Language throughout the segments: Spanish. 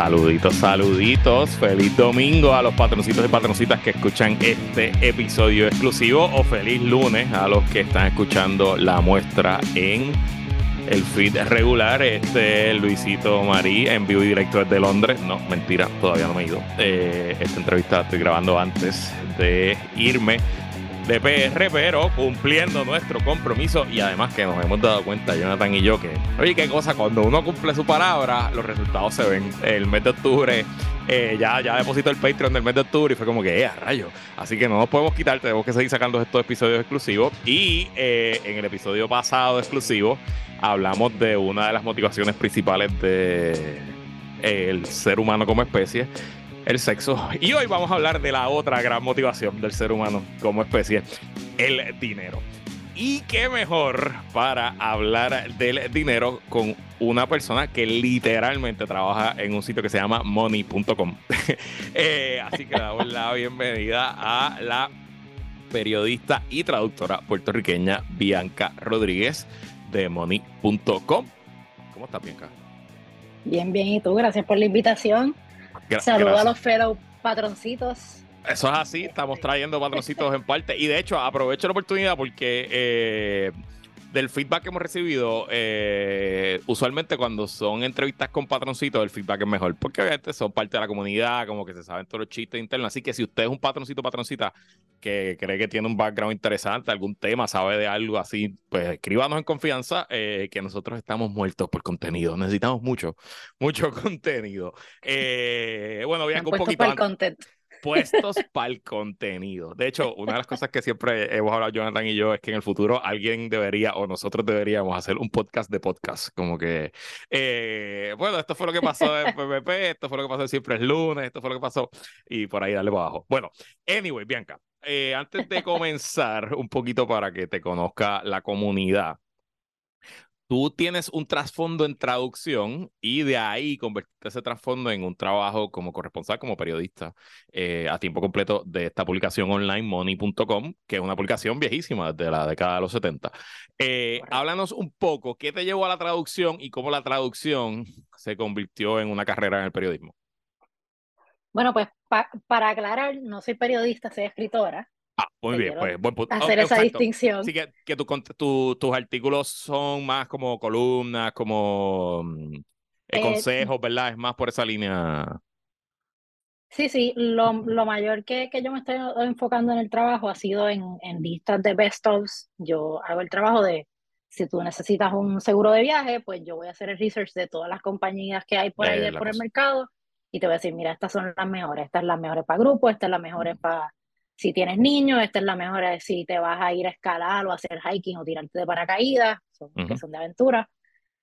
Saluditos, saluditos. Feliz domingo a los patroncitos y patroncitas que escuchan este episodio exclusivo o feliz lunes a los que están escuchando la muestra en el feed regular. Este Luisito Marí en vivo y directo desde Londres. No, mentira, todavía no me he ido. Eh, esta entrevista la estoy grabando antes de irme de PR, pero cumpliendo nuestro compromiso y además que nos hemos dado cuenta, Jonathan y yo, que, oye, qué cosa, cuando uno cumple su palabra, los resultados se ven. El mes de octubre eh, ya, ya depositó el Patreon del mes de octubre y fue como que, eh, a rayo. Así que no nos podemos quitar, tenemos que seguir sacando estos episodios exclusivos. Y eh, en el episodio pasado exclusivo hablamos de una de las motivaciones principales de el ser humano como especie el sexo. Y hoy vamos a hablar de la otra gran motivación del ser humano como especie, el dinero. Y qué mejor para hablar del dinero con una persona que literalmente trabaja en un sitio que se llama money.com. Eh, así que damos la bienvenida a la periodista y traductora puertorriqueña Bianca Rodríguez de money.com. ¿Cómo estás, Bianca? Bien, bien. ¿Y tú? Gracias por la invitación. Saludos a los fellow patroncitos. Eso es así, estamos trayendo patroncitos en parte. Y de hecho, aprovecho la oportunidad porque eh, del feedback que hemos recibido, eh, usualmente cuando son entrevistas con patroncitos, el feedback es mejor, porque obviamente son parte de la comunidad, como que se saben todos los chistes internos. Así que si usted es un patroncito patroncita que cree que tiene un background interesante, algún tema, sabe de algo así, pues escríbanos en confianza, eh, que nosotros estamos muertos por contenido. Necesitamos mucho, mucho contenido. Eh, bueno, bien, un poquito. Para puestos para el contenido. De hecho, una de las cosas que siempre hemos hablado Jonathan y yo es que en el futuro alguien debería o nosotros deberíamos hacer un podcast de podcast. Como que, eh, bueno, esto fue lo que pasó en PPP, esto fue lo que pasó Siempre es lunes, esto fue lo que pasó y por ahí darle para abajo. Bueno, anyway, Bianca, eh, antes de comenzar un poquito para que te conozca la comunidad, tú tienes un trasfondo en traducción y de ahí convertiste ese trasfondo en un trabajo como corresponsal, como periodista eh, a tiempo completo de esta publicación online, money.com, que es una publicación viejísima desde la década de los 70. Eh, háblanos un poco, ¿qué te llevó a la traducción y cómo la traducción se convirtió en una carrera en el periodismo? Bueno, pues para aclarar, no soy periodista, soy escritora. Ah, muy bien, pues buen punto. Hacer esa distinción. Así que, que tus artículos son más como columnas, como mm, eh, eh, consejos, ¿verdad? Es más por esa línea. Sí, sí, lo, lo mayor que, que, yo me estoy enfocando en el trabajo ha sido en, en listas de best ofs. Yo hago el trabajo de, si tú necesitas un seguro de viaje, pues yo voy a hacer el research de todas las compañías que hay por ahí por el mercado y te voy a decir, mira, estas son las mejores, estas son las mejores para grupos, estas son las mejores para si tienes niños, esta es la mejor si te vas a ir a escalar o a hacer hiking o tirarte de paracaídas, son, que son de aventura.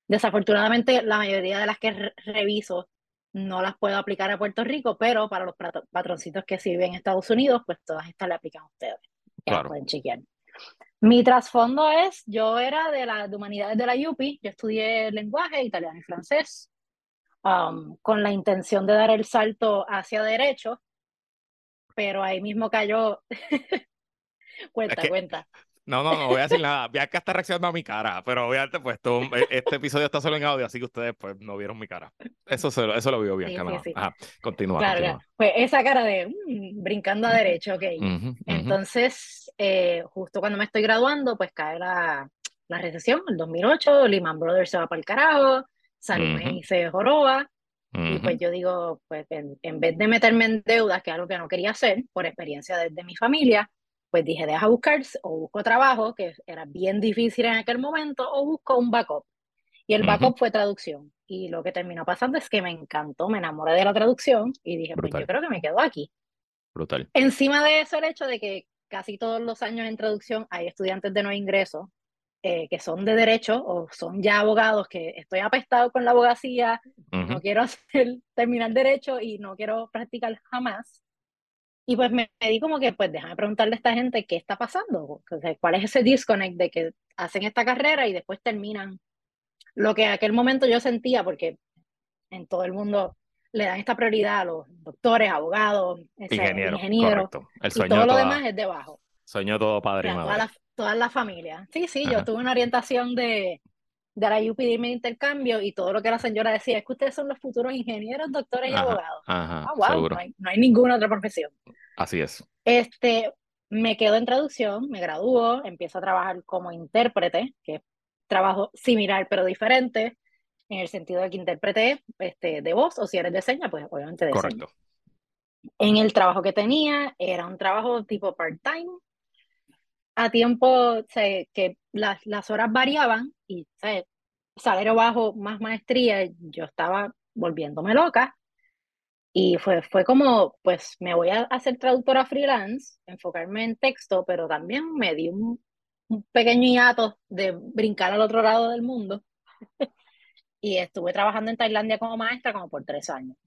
Desafortunadamente, la mayoría de las que reviso no las puedo aplicar a Puerto Rico, pero para los patroncitos que sirven en Estados Unidos, pues todas estas le aplican a ustedes. Claro. pueden chequear. Mi trasfondo es, yo era de las humanidades de la UPI, yo estudié lenguaje italiano y francés, um, con la intención de dar el salto hacia derecho, pero ahí mismo cayó. cuenta, cuenta. No, no, no voy a decir nada. Bianca está reaccionando a mi cara, pero obviamente, pues e, este episodio está solo en audio, así que ustedes pues no vieron mi cara. Eso, eso lo vio Bianca. Ajá, continúa. Claro, Pues esa cara de mm, brincando a derecho, ok. Entonces, eh, justo cuando me estoy graduando, pues cae la, la recesión, el 2008, Lehman Brothers se va para el carajo, Salomé se joroba, y pues yo digo, pues en, vez de meterme en deudas, que es algo que no quería hacer por experiencia desde mi familia, pues dije, deja buscar o busco trabajo, que era bien difícil en aquel momento, o busco un backup. Y el backup fue traducción. Y lo que terminó pasando es que me encantó, me enamoré de la traducción y dije, pues yo creo que me quedo aquí. Brutal. Encima de eso, el hecho de que casi todos los años en traducción hay estudiantes de no ingreso eh, que son de derecho o son ya abogados que estoy apestado con la abogacía, no quiero hacer, terminar derecho y no quiero practicar jamás. Y pues me, di como que, pues déjame preguntarle a esta gente qué está pasando, cuál es ese disconnect de que hacen esta carrera y después terminan lo que en aquel momento yo sentía, porque en todo el mundo le dan esta prioridad a los doctores, abogados, ingenieros, ingeniero, y todo lo demás es debajo. Sueño todo padre y madre toda la familia. Sí, sí, yo tuve una orientación de, de la UP de intercambio y todo lo que la señora decía es que ustedes son los futuros ingenieros, doctores y abogados. Ajá, ah, wow, no hay, no hay, ninguna otra profesión. Así es. Este, me quedo en traducción, me gradúo, empiezo a trabajar como intérprete, que es trabajo similar pero diferente, en el sentido de que intérprete este, de voz, o si eres de señas, pues obviamente de Correcto. En el trabajo que tenía, era un trabajo tipo part-time, a tiempo que las, las horas variaban y salario bajo más maestría, yo estaba volviéndome loca. Y fue, fue como, pues me voy a hacer traductora freelance, enfocarme en texto, pero también me di un, pequeño hiato de brincar al otro lado del mundo. y estuve trabajando en Tailandia como maestra como por tres años.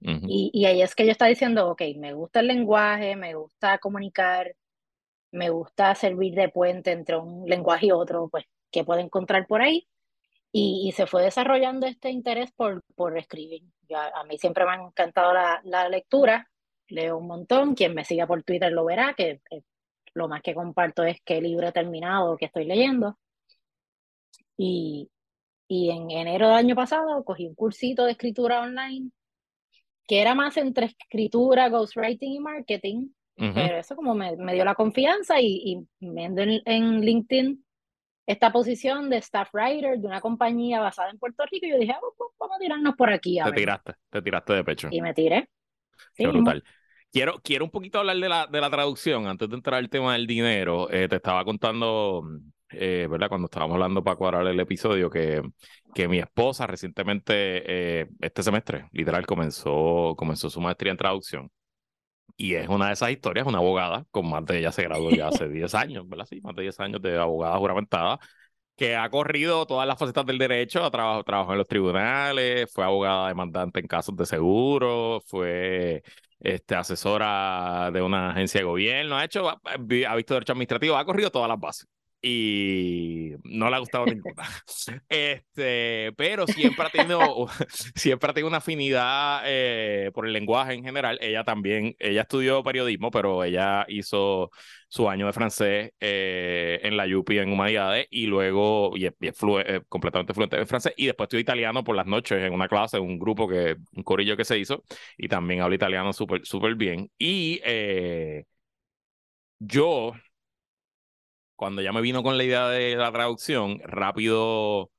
Y, y ahí es que yo estaba diciendo, ok, me gusta el lenguaje, me gusta comunicar, me gusta servir de puente entre un lenguaje y otro, pues, que puedo encontrar por ahí. Y, se fue desarrollando este interés por, por escribir. a mí siempre me ha encantado la, la, lectura, leo un montón, quien me siga por Twitter lo verá, que lo más que comparto es qué libro he terminado, que estoy leyendo. Y, y en enero del año pasado cogí un cursito de escritura online, que era más entre escritura, ghostwriting y marketing, pero eso como me, me, dio la confianza y, y viendo en, en, LinkedIn esta posición de staff writer de una compañía basada en Puerto Rico, y yo dije, ah, pues, pues, vamos a tirarnos por aquí. te tiraste, te tiraste de pecho. Y me tiré. Qué brutal. Quiero, quiero un poquito hablar de la, de la traducción antes de entrar al tema del dinero. Eh, te estaba contando, eh, ¿verdad? Cuando estábamos hablando para cuadrar el episodio, que, que mi esposa recientemente, eh, este semestre, literal, comenzó, comenzó su maestría en traducción. Y es una de esas historias, una abogada, con más de ella se graduó ya hace 10 años, ¿verdad? Sí, más de 10 años de abogada juramentada, que ha corrido todas las facetas del derecho, ha trabajado, trabajó en los tribunales, fue abogada demandante en casos de seguro, fue este, asesora de una agencia de gobierno, ha hecho, ha visto derecho administrativo, ha corrido todas las bases y no le ha gustado ninguna. Este, pero siempre ha tenido, siempre ha tenido una afinidad eh, por el lenguaje en general. Ella también, ella estudió periodismo, pero ella hizo su año de francés eh, en la UPI en Humanidades y luego, y es, eh, completamente fluente en francés, y después estudió italiano por las noches en una clase, un grupo que, un corillo que se hizo, y también habla italiano súper, súper bien. Y yo cuando ya me vino con la idea de la traducción, rápido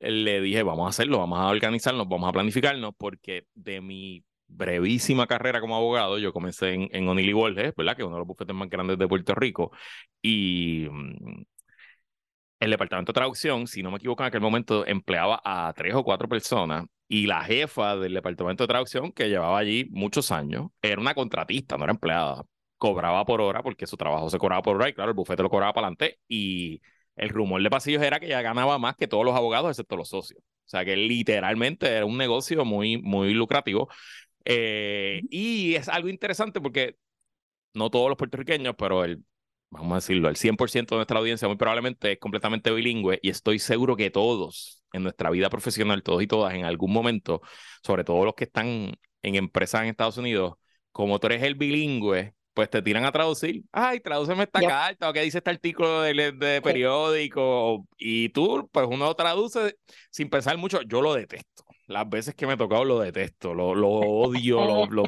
le dije, vamos a hacerlo, vamos a organizarnos, vamos a planificarnos, porque de mi brevísima carrera como abogado, yo comencé en, en O'Neill Borges, ¿verdad? Que es uno de los bufetes más grandes de Puerto Rico, y mm, el departamento de traducción, si no me equivoco, en aquel momento empleaba a tres o cuatro personas y la jefa del departamento de traducción, que llevaba allí muchos años, era una contratista, no era empleada cobraba por hora porque su trabajo se cobraba por hora y claro, el bufete lo cobraba para adelante y el rumor de pasillos era que ella ganaba más que todos los abogados excepto los socios. O sea que literalmente era un negocio muy, muy lucrativo. Eh, y es algo interesante porque no todos los puertorriqueños, pero el, vamos a decirlo, el 100% de nuestra audiencia muy probablemente es completamente bilingüe y estoy seguro que todos en nuestra vida profesional, todos y todas en algún momento, sobre todo los que están en empresas en Estados Unidos, como tú eres el bilingüe, pues te tiran a traducir. Ay, tradúceme esta carta o qué dice este artículo de, periódico. Y tú, pues uno lo traduce sin pensar mucho. Yo lo detesto. Las veces que me he tocado lo detesto, lo, lo odio, lo...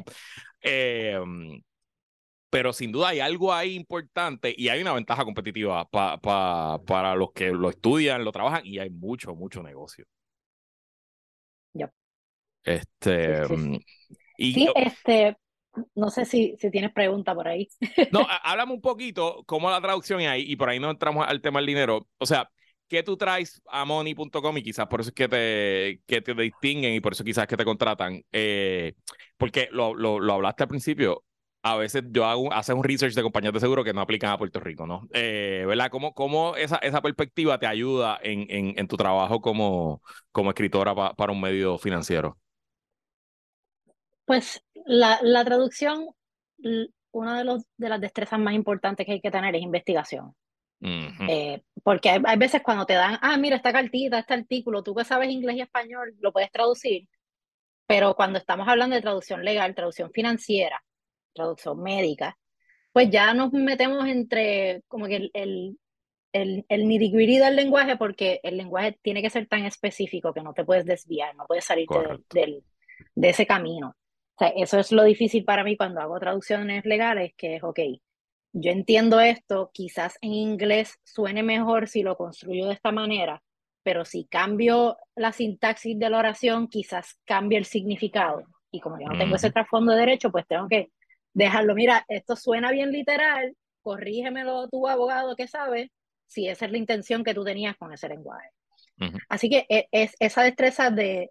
Em, pero sin duda hay algo ahí importante y hay una ventaja competitiva para los que lo estudian, lo trabajan y hay mucho, mucho negocio. Este. Mm, y sí, este, no sé si, si tienes pregunta por ahí. No, háblame un poquito cómo la traducción es ahí, y por ahí no entramos al tema del dinero. O sea, ¿qué tú traes a money.com y quizás por eso es que te, que te distinguen y por eso quizás que te contratan? Eh, porque lo, lo, hablaste al principio, a veces yo hago haces un research de compañías de seguro que no aplican a Puerto Rico, ¿no? Eh, ¿Verdad? ¿Cómo, cómo esa, esa perspectiva te ayuda en, en, en tu trabajo como, como escritora para un medio financiero? Pues la, la traducción, una de, los, de las destrezas más importantes que hay que tener es investigación. Eh, porque hay, veces cuando te dan, ah, mira, esta cartita, este artículo, tú que sabes inglés y español, lo puedes traducir, pero cuando estamos hablando de traducción legal, traducción financiera, traducción médica, pues ya nos metemos entre como que el, el, el nitty del lenguaje porque el lenguaje tiene que ser tan específico que no te puedes desviar, no puedes salir del, de ese camino. Sea, eso es lo difícil para mí cuando hago traducciones legales, que es, ok, yo entiendo esto, quizás en inglés suene mejor si lo construyo de esta manera, pero si cambio la sintaxis de la oración, quizás cambie el significado. Y como yo no tengo ese trasfondo de derecho, pues tengo que dejarlo. Mira, esto suena bien literal, corrígemelo tu abogado que sabe si esa es la intención que tú tenías con ese lenguaje. Así que e, es esa destreza de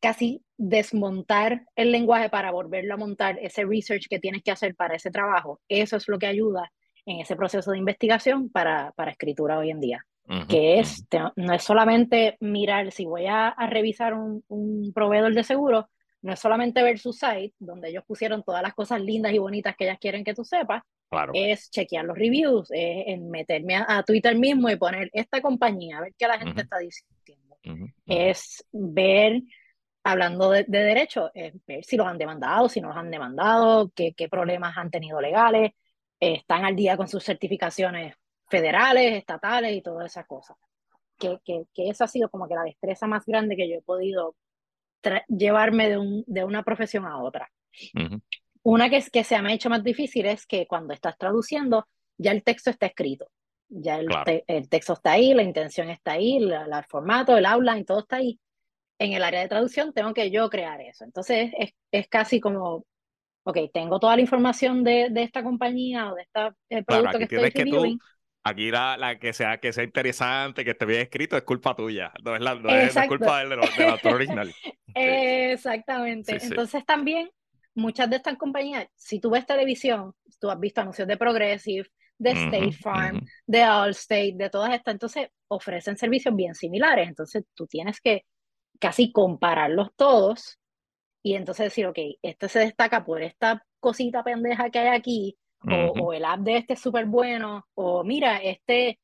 casi desmontar el lenguaje para volverlo a montar, ese research que tienes que hacer para ese trabajo, eso es lo que ayuda en ese proceso de investigación para, para escritura hoy en día. que es, no es solamente mirar, si voy a, revisar un, un, proveedor de seguro, no es solamente ver su site, donde ellos pusieron todas las cosas lindas y bonitas que ellas quieren que tú sepas, claro. es chequear los reviews, es en meterme a, Twitter mismo y poner esta compañía, a ver qué la gente está diciendo. Es ver hablando de, derecho, es ver si los han demandado, si no los han demandado, qué, qué problemas han tenido legales, están al día con sus certificaciones federales, estatales y todas esas cosas. Que, que, que, eso ha sido como que la destreza más grande que yo he podido llevarme de, un, de, una profesión a otra. Una que, que se me ha hecho más difícil es que cuando estás traduciendo, ya el texto está escrito. Ya el, el texto está ahí, la intención está ahí, el formato, el outline, todo está ahí en el área de traducción tengo que yo crear eso. Entonces es, es casi como, ok, tengo toda la información de, de esta compañía o de este producto que estoy que Aquí la, la, que sea que sea interesante, que esté bien escrito, es culpa tuya, no es, la, no es, culpa del, del, autor original. Exactamente. Entonces también muchas de estas compañías, si tú ves televisión, tú has visto anuncios de Progressive, de State Farm, de Allstate, de todas estas, entonces ofrecen servicios bien similares. Entonces tú tienes que casi compararlos todos y entonces decir, ok, este se destaca por esta cosita pendeja que hay aquí, o, el app de este es súper bueno, o mira, este,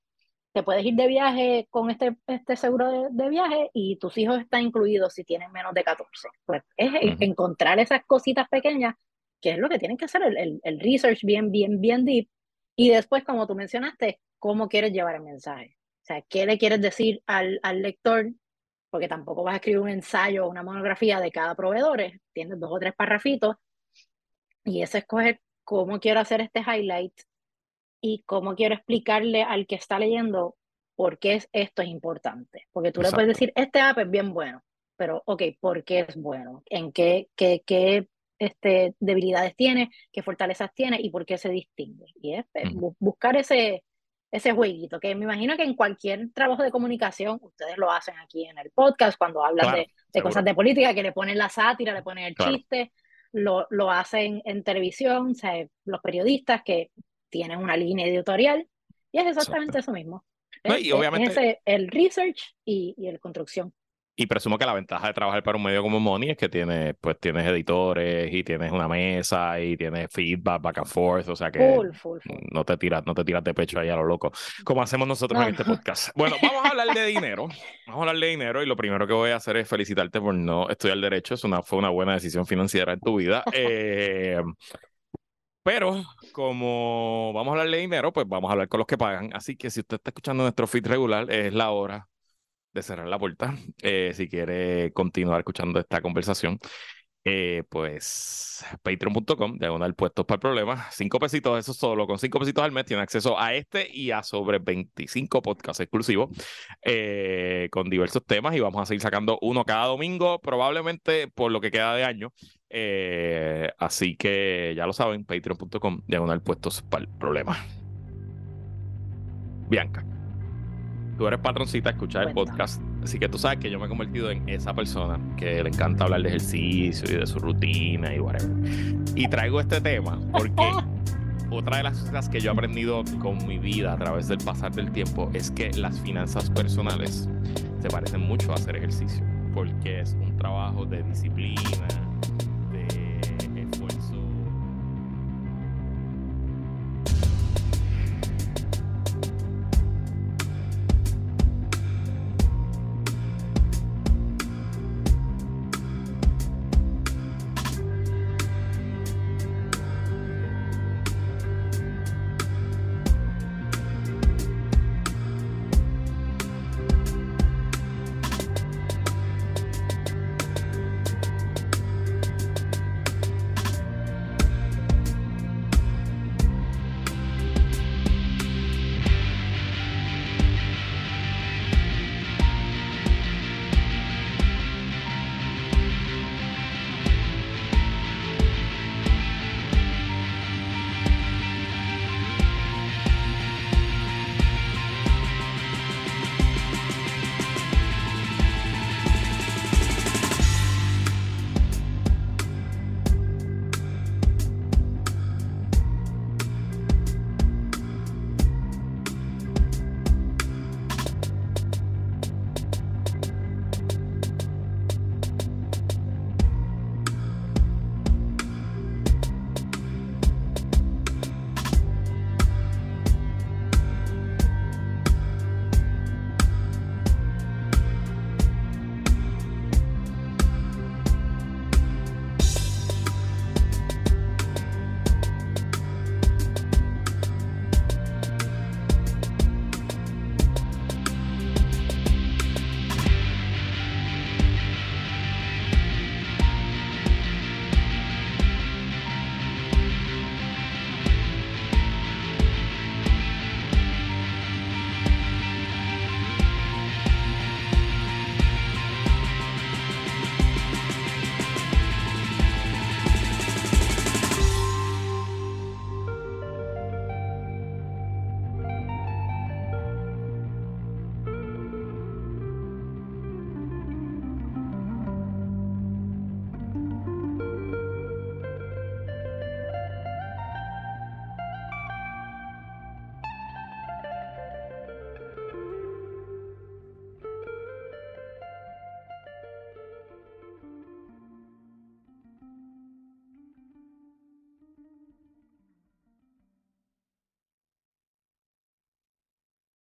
te puedes ir de viaje con este, este seguro de, viaje y tus hijos están incluidos si tienen menos de 14. Pues es encontrar esas cositas pequeñas, que es lo que tienen que hacer, el, el, research bien, bien, bien deep, y después, como tú mencionaste, cómo quieres llevar el mensaje. O sea, ¿qué le quieres decir al, al lector porque tampoco vas a escribir un ensayo o una monografía de cada proveedor, tienes dos o tres parrafitos, y eso escoger cómo quiero hacer este highlight y cómo quiero explicarle al que está leyendo por qué esto es importante. Porque tú le puedes decir, este app es bien bueno, pero, ok, ¿por qué es bueno? ¿En qué, qué, qué este, debilidades tiene? ¿Qué fortalezas tiene? ¿Y por qué se distingue? Y es buscar ese, ese jueguito, que me imagino que en cualquier trabajo de comunicación, ustedes lo hacen aquí en el podcast, cuando hablan de, cosas de política, que le ponen la sátira, le ponen el chiste, lo, lo hacen en televisión, o sea, los periodistas que tienen una línea editorial, y es exactamente eso mismo. y obviamente... el research y, y el construcción. Y presumo que la ventaja de trabajar para un medio como Money es que tienes, pues tienes editores y tienes una mesa y tienes feedback back and forth, o sea que no te tiras, no te tiras de pecho ahí a lo loco, como hacemos nosotros en este podcast. Bueno, vamos a hablar de dinero, vamos a hablar de dinero y lo primero que voy a hacer es felicitarte por no estudiar derecho, es una, fue una buena decisión financiera en tu vida. Eh, pero como vamos a hablar de dinero, pues vamos a hablar con los que pagan. Así que si usted está escuchando nuestro feed regular, es la hora de cerrar la puerta. Eh, si quiere continuar escuchando esta conversación, eh, pues patreon.com, diagonal puestos para el problema. Cinco pesitos, eso solo. Con cinco pesitos al mes tiene acceso a este y a sobre 25 podcasts exclusivos eh, con diversos temas y vamos a seguir sacando uno cada domingo, probablemente por lo que queda de año. así que ya lo saben, patreon.com, diagonal puestos para el problema. Bianca tú eres patroncita, escuchar el podcast, así que tú sabes que yo me he convertido en esa persona que le encanta hablar de ejercicio y de su rutina y whatever. Y traigo este tema porque otra de las cosas que yo he aprendido con mi vida a través del pasar del tiempo es que las finanzas personales se parecen mucho a hacer ejercicio, porque es un trabajo de disciplina,